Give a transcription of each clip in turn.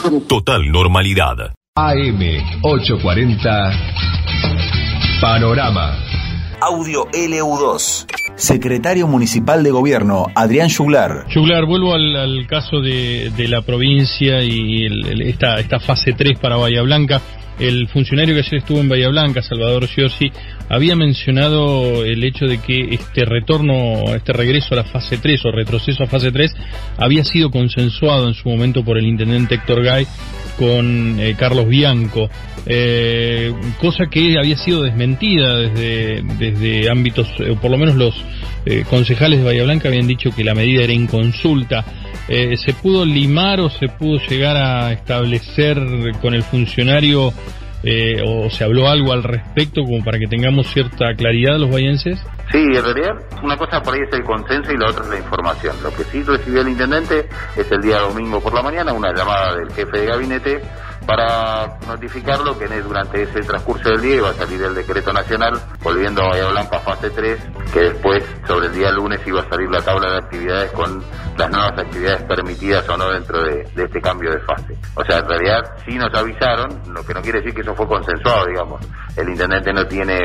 Total normalidad. AM 840 Panorama. Audio LU2. Secretario Municipal de Gobierno, Adrián Juglar. Juglar, vuelvo al, caso de, la provincia y esta, esta fase 3 para Bahía Blanca. El funcionario que ayer estuvo en Bahía Blanca, Salvador Giorgi, había mencionado el hecho de que este retorno, este regreso a la fase 3 o retroceso a fase 3 había sido consensuado en su momento por el intendente Héctor Gay con eh, Carlos Bianco, eh, cosa que había sido desmentida desde, desde ámbitos, o por lo menos los eh, concejales de Bahía Blanca habían dicho que la medida era inconsulta. ¿Se pudo limar o se pudo llegar a establecer con el funcionario o se habló algo al respecto como para que tengamos cierta claridad los bayenses? Sí, en realidad una cosa por ahí es el consenso y la otra es la información. Lo que sí recibió el intendente es el día domingo por la mañana una llamada del jefe de gabinete para notificarlo que durante ese transcurso del día iba a salir el decreto nacional volviendo a Bahía Blanca fase 3, que después sobre el día lunes iba a salir la tabla de actividades con las nuevas actividades permitidas o no dentro de, este cambio de fase. O sea, en realidad sí nos avisaron, lo que no quiere decir que eso fue consensuado, digamos. El intendente no tiene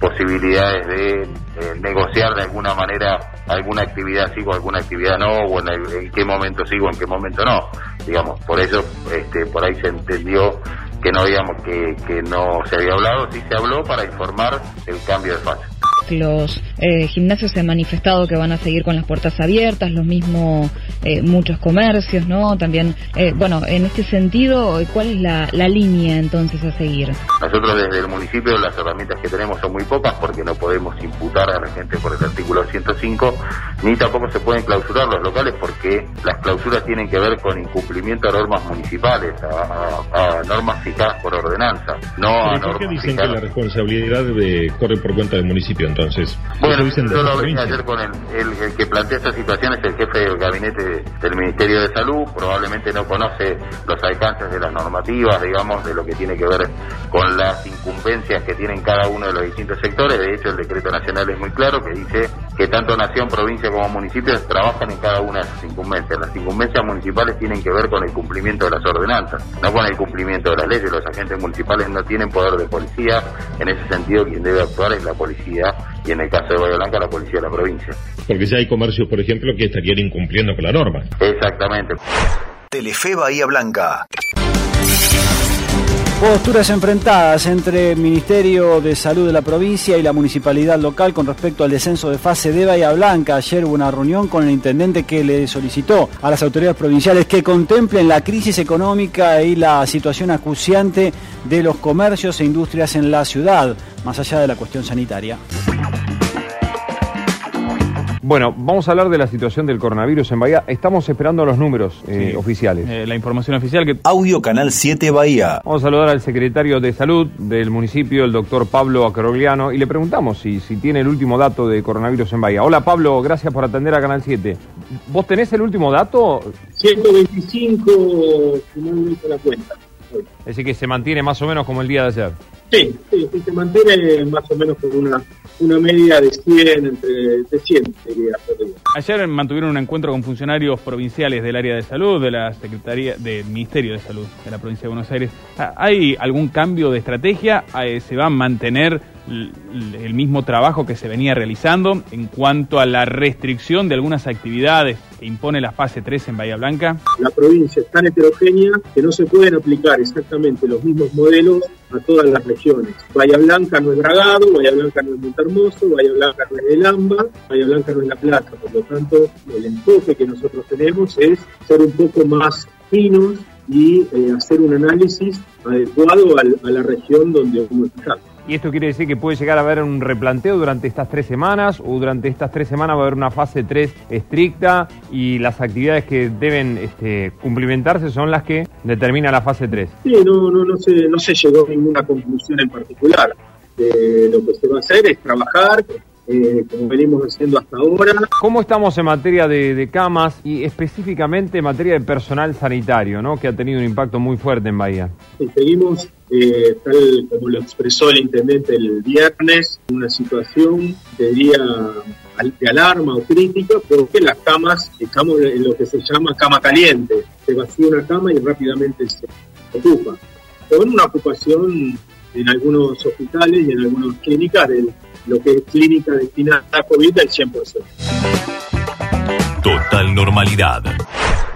posibilidades de eh, negociar de alguna manera alguna actividad sigo, alguna actividad no, o en, qué momento sigo, en qué momento no. Digamos, por eso este, por ahí se entendió que no digamos que, que no se había hablado, sí se habló para informar el cambio de fase. Los eh, gimnasios se han manifestado que van a seguir con las puertas abiertas, los mismos eh, muchos comercios, ¿no? También, eh, bueno, en este sentido, ¿cuál es la, la, línea entonces a seguir? Nosotros desde el municipio las herramientas que tenemos son muy pocas porque no podemos imputar a la gente por el artículo 105, ni tampoco se pueden clausurar los locales porque las clausuras tienen que ver con incumplimiento a normas municipales, a, normas fijadas por ordenanza, no a normas. ¿Por qué dicen que la responsabilidad de, corre por cuenta del municipio? Entonces. Bueno, yo lo hablé ayer con el, el, que plantea esta situación es el jefe del gabinete del Ministerio de Salud, probablemente no conoce los alcances de las normativas, digamos, de lo que tiene que ver con las incumbencias que tienen cada uno de los distintos sectores. De hecho, el decreto nacional es muy claro que dice que tanto nación, provincia como municipios trabajan en cada una de sus incumbencias. Las incumbencias municipales tienen que ver con el cumplimiento de las ordenanzas, no con el cumplimiento de las leyes. Los agentes municipales no tienen poder de policía. En ese sentido, quien debe actuar es la policía y en el caso de Bahía Blanca la policía de la provincia. Porque ya hay comercios, por ejemplo, que estarían incumpliendo con la norma. Exactamente. Telefe Bahía Blanca. Posturas enfrentadas entre el Ministerio de Salud de la provincia y la municipalidad local con respecto al descenso de fase de Bahía Blanca. Ayer hubo una reunión con el intendente que le solicitó a las autoridades provinciales que contemplen la crisis económica y la situación acuciante de los comercios e industrias en la ciudad, más allá de la cuestión sanitaria. Bueno, vamos a hablar de la situación del coronavirus en Bahía. Estamos esperando los números eh, oficiales. Eh, la información oficial que... Audio Canal 7 Bahía. Vamos a saludar al secretario de Salud del municipio, el doctor Pablo Acrogliano, y le preguntamos si, si tiene el último dato de coronavirus en Bahía. Hola Pablo, gracias por atender a Canal 7. ¿Vos tenés el último dato? 125, si no me la cuenta. Es decir, que se mantiene más o menos como el día de ayer. Sí, sí, se mantiene más o menos con una, una media de 100, entre de 100 Ayer mantuvieron un encuentro con funcionarios provinciales del área de salud, de la Secretaría, del Ministerio de Salud de la provincia de Buenos Aires. ¿Hay algún cambio de estrategia? ¿Se va a mantener el mismo trabajo que se venía realizando en cuanto a la restricción de algunas actividades que impone la fase 3 en Bahía Blanca? La provincia es tan heterogénea que no se pueden aplicar exactamente los mismos modelos a todas las regiones. Bahía Blanca no es Bragado, Bahía Blanca no es Montermoso, Bahía Blanca no es El Amba, Bahía Blanca no es La Plata. Por lo tanto, el enfoque que nosotros tenemos es ser un poco más finos y eh, hacer un análisis adecuado a, la región donde uno está. ¿Y esto quiere decir que puede llegar a haber un replanteo durante estas tres semanas o durante estas tres semanas va a haber una fase 3 estricta y las actividades que deben este, cumplimentarse son las que determina la fase 3? Sí, no, no, no, se, no se llegó a ninguna conclusión en particular. Eh, lo que se va a hacer es trabajar, eh, como venimos haciendo hasta ahora. ¿Cómo estamos en materia de, camas y específicamente en materia de personal sanitario, ¿no? que ha tenido un impacto muy fuerte en Bahía? seguimos, eh, tal como lo expresó el intendente el viernes, una situación, diría, de alarma o crítica, porque las camas estamos en lo que se llama cama caliente. se vacía una cama y rápidamente se ocupa. Con una ocupación en algunos hospitales y en algunas clínicas de lo que es clínica destinada a COVID del 100%. Total normalidad.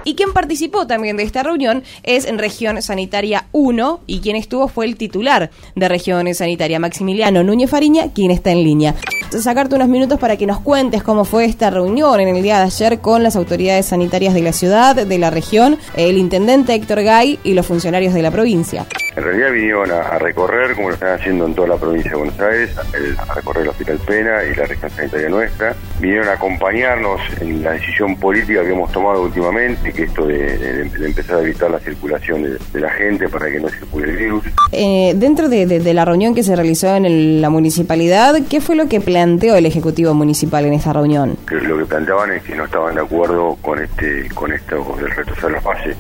Y quien participó también de esta reunión es en Región Sanitaria 1 y quien estuvo fue el titular de Región Sanitaria, Maximiliano Núñez Fariña, quien está en línea. Sacarte unos minutos para que nos cuentes cómo fue esta reunión en el día de ayer con las autoridades sanitarias de la ciudad, de la región, el intendente Héctor Gay y los funcionarios de la provincia. En realidad vinieron a, recorrer, como lo están haciendo en toda la provincia de Buenos Aires, a recorrer el Hospital Pena y la región sanitaria nuestra. Vinieron a acompañarnos en la decisión política que hemos tomado últimamente, que esto de, empezar a evitar la circulación de, la gente para que no circule el virus. Eh, dentro de, la reunión que se realizó en la municipalidad, ¿qué fue lo que planteó el Ejecutivo Municipal en esta reunión? lo que planteaban es que no estaban de acuerdo con este con esto del retroceder la fase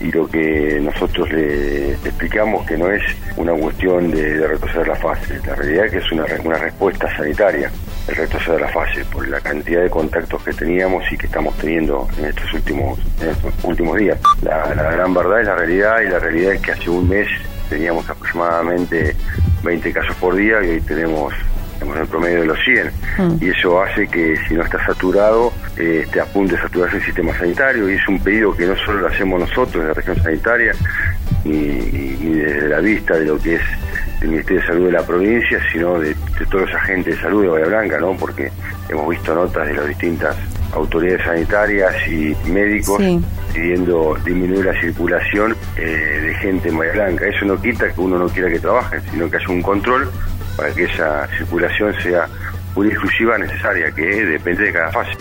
y lo que nosotros le explicamos que no es una cuestión de, retroceder la fase, la realidad es que es una, una respuesta sanitaria el retroceder la fase por la cantidad de contactos que teníamos y que estamos teniendo en estos últimos, en estos últimos días. La, la gran verdad es la realidad y la realidad es que hace un mes teníamos aproximadamente 20 casos por día y hoy tenemos en el promedio de los 100 mm. y eso hace que si no está saturado eh, te apunte a saturarse el sistema sanitario y es un pedido que no solo lo hacemos nosotros en la región sanitaria ni, desde la vista de lo que es el Ministerio de Salud de la provincia, sino de, todos los agentes de salud de Bahía Blanca, ¿no? porque hemos visto notas de las distintas autoridades sanitarias y médicos pidiendo disminuir la circulación eh, de gente en Bahía Blanca. Eso no quita que uno no quiera que trabajen, sino que haya un control para que esa circulación sea una exclusiva necesaria, que depende de cada fase.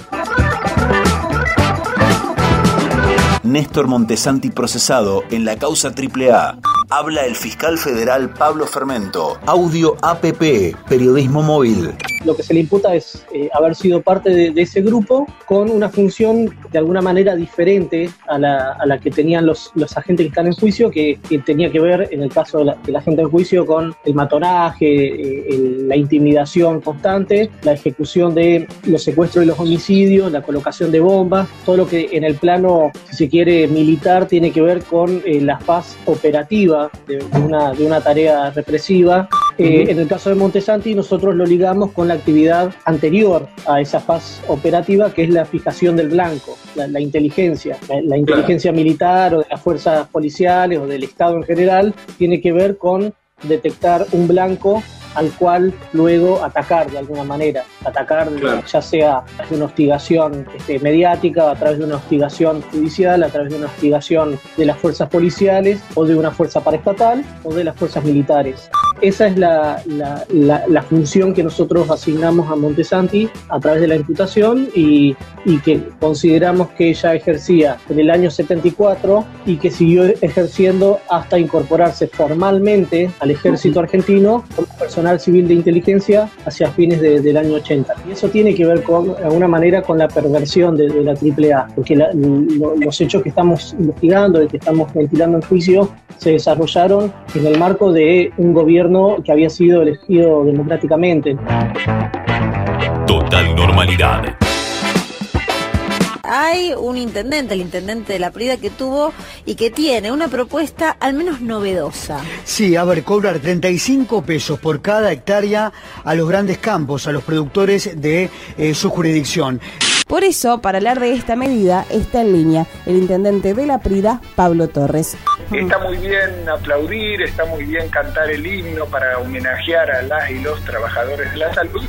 Néstor Montesanti procesado en la causa AAA. Habla el fiscal federal Pablo Fermento. Audio APP, periodismo móvil lo que se le imputa es eh, haber sido parte de, ese grupo con una función de alguna manera diferente a la, a la que tenían los, los, agentes que están en juicio, que, tenía que ver en el caso de la, gente en juicio con el matonaje, eh, la intimidación constante, la ejecución de los secuestros y los homicidios, la colocación de bombas, todo lo que en el plano, si se quiere, militar tiene que ver con eh, la faz operativa de, una, de una tarea represiva. En el caso de Montesanti nosotros lo ligamos con la actividad anterior a esa fase operativa, que es la fijación del blanco, la, inteligencia. La, inteligencia militar o de las fuerzas policiales o del Estado en general tiene que ver con detectar un blanco al cual luego atacar de alguna manera, atacar ya sea a través de una hostigación este, mediática, a través de una hostigación judicial, a través de una hostigación de las fuerzas policiales o de una fuerza paraestatal o de las fuerzas militares. Esa es la, la, función que nosotros asignamos a Montesanti a través de la imputación y, y, que consideramos que ella ejercía en el año 74 y que siguió ejerciendo hasta incorporarse formalmente al ejército argentino como personal civil de inteligencia hacia fines del año 80. Y eso tiene que ver con, de alguna manera con la perversión de, la AAA, porque los hechos que estamos investigando y que estamos ventilando en juicio se desarrollaron en el marco de un gobierno que había sido elegido democráticamente. Total normalidad hay un intendente, el intendente de la Prida, que tuvo y que tiene una propuesta al menos novedosa. Sí, a ver, cobrar 35 pesos por cada hectárea a los grandes campos, a los productores de eh, su jurisdicción. Por eso, para hablar de esta medida, está en línea el intendente de la Prida, Pablo Torres. Está muy bien aplaudir, está muy bien cantar el himno para homenajear a las y los trabajadores de la salud,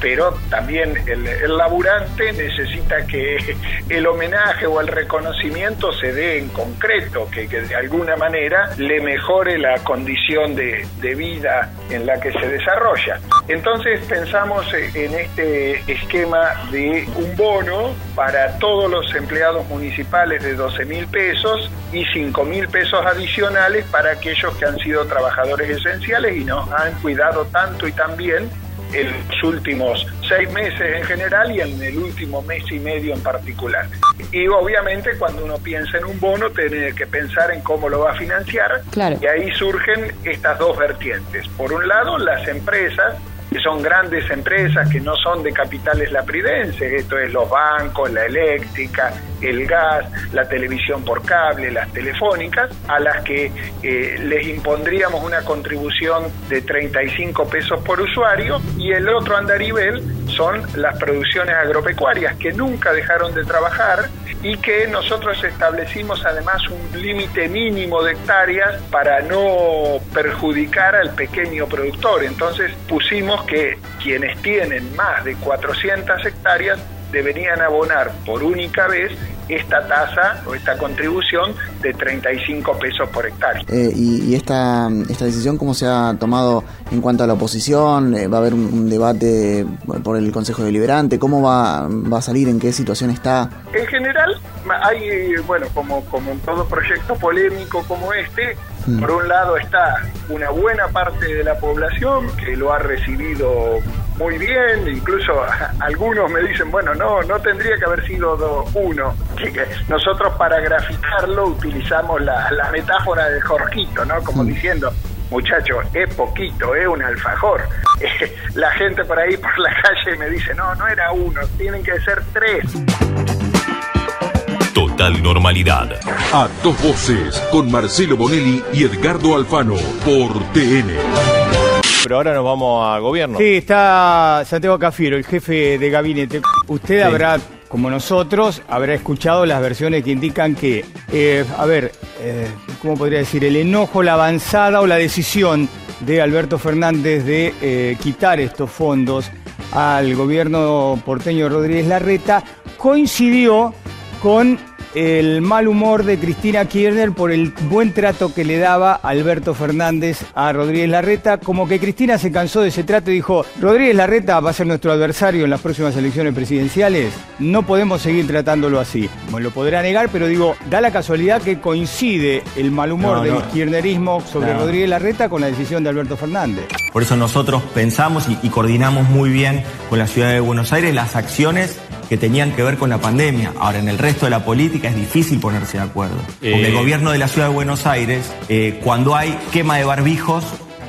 pero también el, laburante necesita que el homenaje o el reconocimiento se dé en concreto, que, de alguna manera le mejore la condición de, de, vida en la que se desarrolla. Entonces pensamos en este esquema de un bono para todos los empleados municipales de 12 mil pesos y 5 mil pesos adicionales para aquellos que han sido trabajadores esenciales y nos han cuidado tanto y tan bien en los últimos seis meses en general y en el último mes y medio en particular. Y obviamente cuando uno piensa en un bono tiene que pensar en cómo lo va a financiar y ahí surgen estas dos vertientes. Por un lado, las empresas que son grandes empresas que no son de capitales lapridenses, esto es los bancos, la eléctrica, el gas, la televisión por cable, las telefónicas, a las que eh, les impondríamos una contribución de 35 pesos por usuario y el otro andarivel son las producciones agropecuarias que nunca dejaron de trabajar y que nosotros establecimos además un límite mínimo de hectáreas para no perjudicar al pequeño productor. Entonces pusimos que quienes tienen más de 400 hectáreas deberían abonar por única vez esta tasa o esta contribución de 35 pesos por hectárea. Eh, y, y esta, esta decisión cómo se ha tomado en cuanto a la oposición? Eh, ¿Va a haber un, un debate por el Consejo Deliberante? ¿Cómo va, va a salir? ¿En qué situación está? En general, hay, bueno, como, como en todo proyecto polémico como este, Mm. por un lado está una buena parte de la población que lo ha recibido muy bien, incluso algunos me dicen, bueno, no, no tendría que haber sido do- uno. Nosotros para graficarlo utilizamos la, la metáfora de Jorgito, ¿no? Como diciendo, muchacho, es poquito, es un alfajor. La gente por ahí por la calle me dice, no, no era uno, tienen que ser tres. Total normalidad. A dos voces, con Marcelo Bonelli y Edgardo Alfano, por TN. Pero ahora nos vamos a gobierno. Sí, está Santiago Cafiero, el jefe de gabinete. Usted habrá, como nosotros, habrá escuchado las versiones que indican que, eh, a ver, eh, ¿cómo podría decir? El enojo, la avanzada o la decisión de Alberto Fernández de eh, quitar estos fondos al gobierno porteño Rodríguez Larreta coincidió con el mal humor de Cristina Kirchner por el buen trato que le daba Alberto Fernández a Rodríguez Larreta, como que Cristina se cansó de ese trato y dijo, Rodríguez Larreta va a ser nuestro adversario en las próximas elecciones presidenciales, no podemos seguir tratándolo así. Bueno, lo podrá negar, pero digo, da la casualidad que coincide el mal humor No, del no. kirchnerismo sobre No. Rodríguez Larreta con la decisión de Alberto Fernández. Por eso nosotros pensamos y, y coordinamos muy bien con la ciudad de Buenos Aires las acciones que tenían que ver con la pandemia. Ahora, en el resto de la política es difícil ponerse de acuerdo. Porque Eh. el gobierno de la ciudad de Buenos Aires, eh, cuando hay quema de barbijos,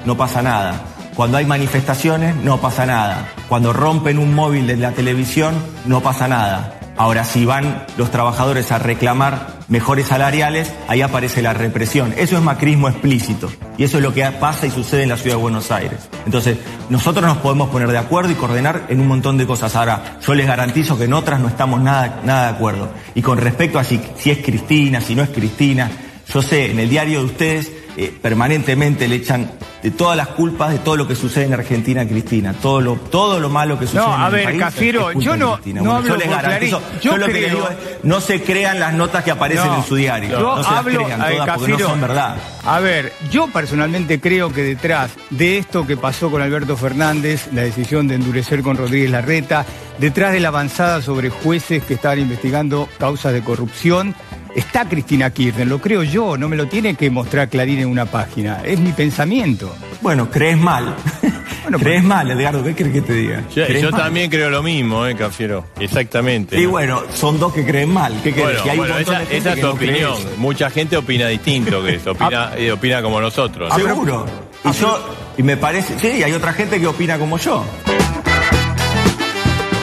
no pasa nada. Cuando hay manifestaciones, no pasa nada. Cuando rompen un móvil de la televisión, no pasa nada. Ahora, si van los trabajadores a reclamar mejores salariales, ahí aparece la represión. Eso es macrismo explícito. Y eso es lo que pasa y sucede en la ciudad de Buenos Aires. Entonces, nosotros nos podemos poner de acuerdo y coordinar en un montón de cosas. Ahora, yo les garantizo que en otras no estamos nada, nada de acuerdo. Y con respecto a si, si es Cristina, si no es Cristina, yo sé, en el diario de ustedes eh, permanentemente le echan de todas las culpas de todo lo que sucede en Argentina a Cristina. Todo lo, todo lo malo que sucede No, en a ver, país. Es yo no- no Bueno, hablo yo les garantizo, yo, Yo lo que creo- le digo es, no se crean las notas que aparecen No, en su diario. Yo no se las crean eh, todas porque no son verdad. A ver, yo personalmente creo que detrás de esto que pasó con Alberto Fernández, la decisión de endurecer con Rodríguez Larreta, detrás de la avanzada sobre jueces que estaban investigando causas de corrupción, está Cristina Kirchner, lo creo yo, no me lo tiene que mostrar Clarín en una página, es mi pensamiento. Bueno, crees mal. crees mal, Edgardo, ¿qué crees que te diga? Yo, ¿Crees yo también creo lo mismo, ¿eh, Cafiero? Exactamente. Y bueno, son dos que creen mal. ¿Qué querés? Bueno, Que hay un bueno, montón esa, de gente esa es tu no opinión. Mucha gente opina distinto que eso, opina, eh, opina como nosotros. Seguro. Y yo, y me parece, sí, hay otra gente que opina como yo.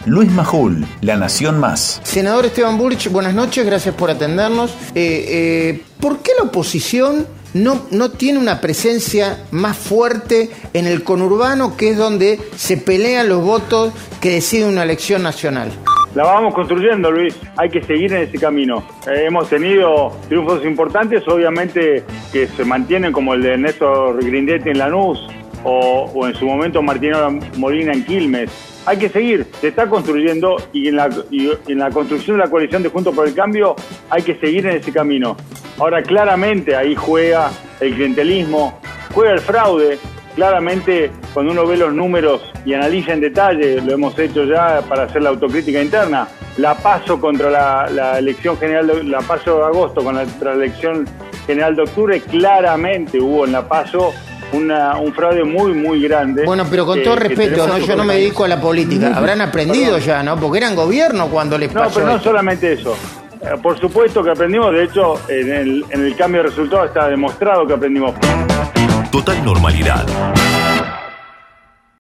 Luis Majul, La Nación Más. Senador Esteban Burch, buenas noches, gracias por atendernos. Eh, eh, ¿Por qué la oposición no, no tiene una presencia más fuerte en el conurbano, que es donde se pelean los votos que decide una elección nacional? La vamos construyendo, Luis. Hay que seguir en ese camino. Eh, hemos tenido triunfos importantes, obviamente que se mantienen como el de Néstor Grindetti en Lanús o, o en su momento Martino Molina en Quilmes. Hay que seguir, se está construyendo y en, la, y en la construcción de la coalición de Juntos por el Cambio hay que seguir en ese camino. Ahora, claramente ahí juega el clientelismo, juega el fraude, claramente cuando uno ve los números y analiza en detalle, lo hemos hecho ya para hacer la autocrítica interna, la paso contra la, elección general, de, la paso de agosto contra la elección general de octubre, claramente hubo en la paso una- un fraude muy, muy grande. Bueno, pero con eh, todo respeto, ¿no? yo no me dedico a la política. Habrán aprendido Perdón. ya, ¿no? Porque eran gobierno cuando les No, pasó pero no esto. solamente eso. Eh, Por supuesto que aprendimos, de hecho, en el, en el cambio de resultados está demostrado que aprendimos. Total normalidad.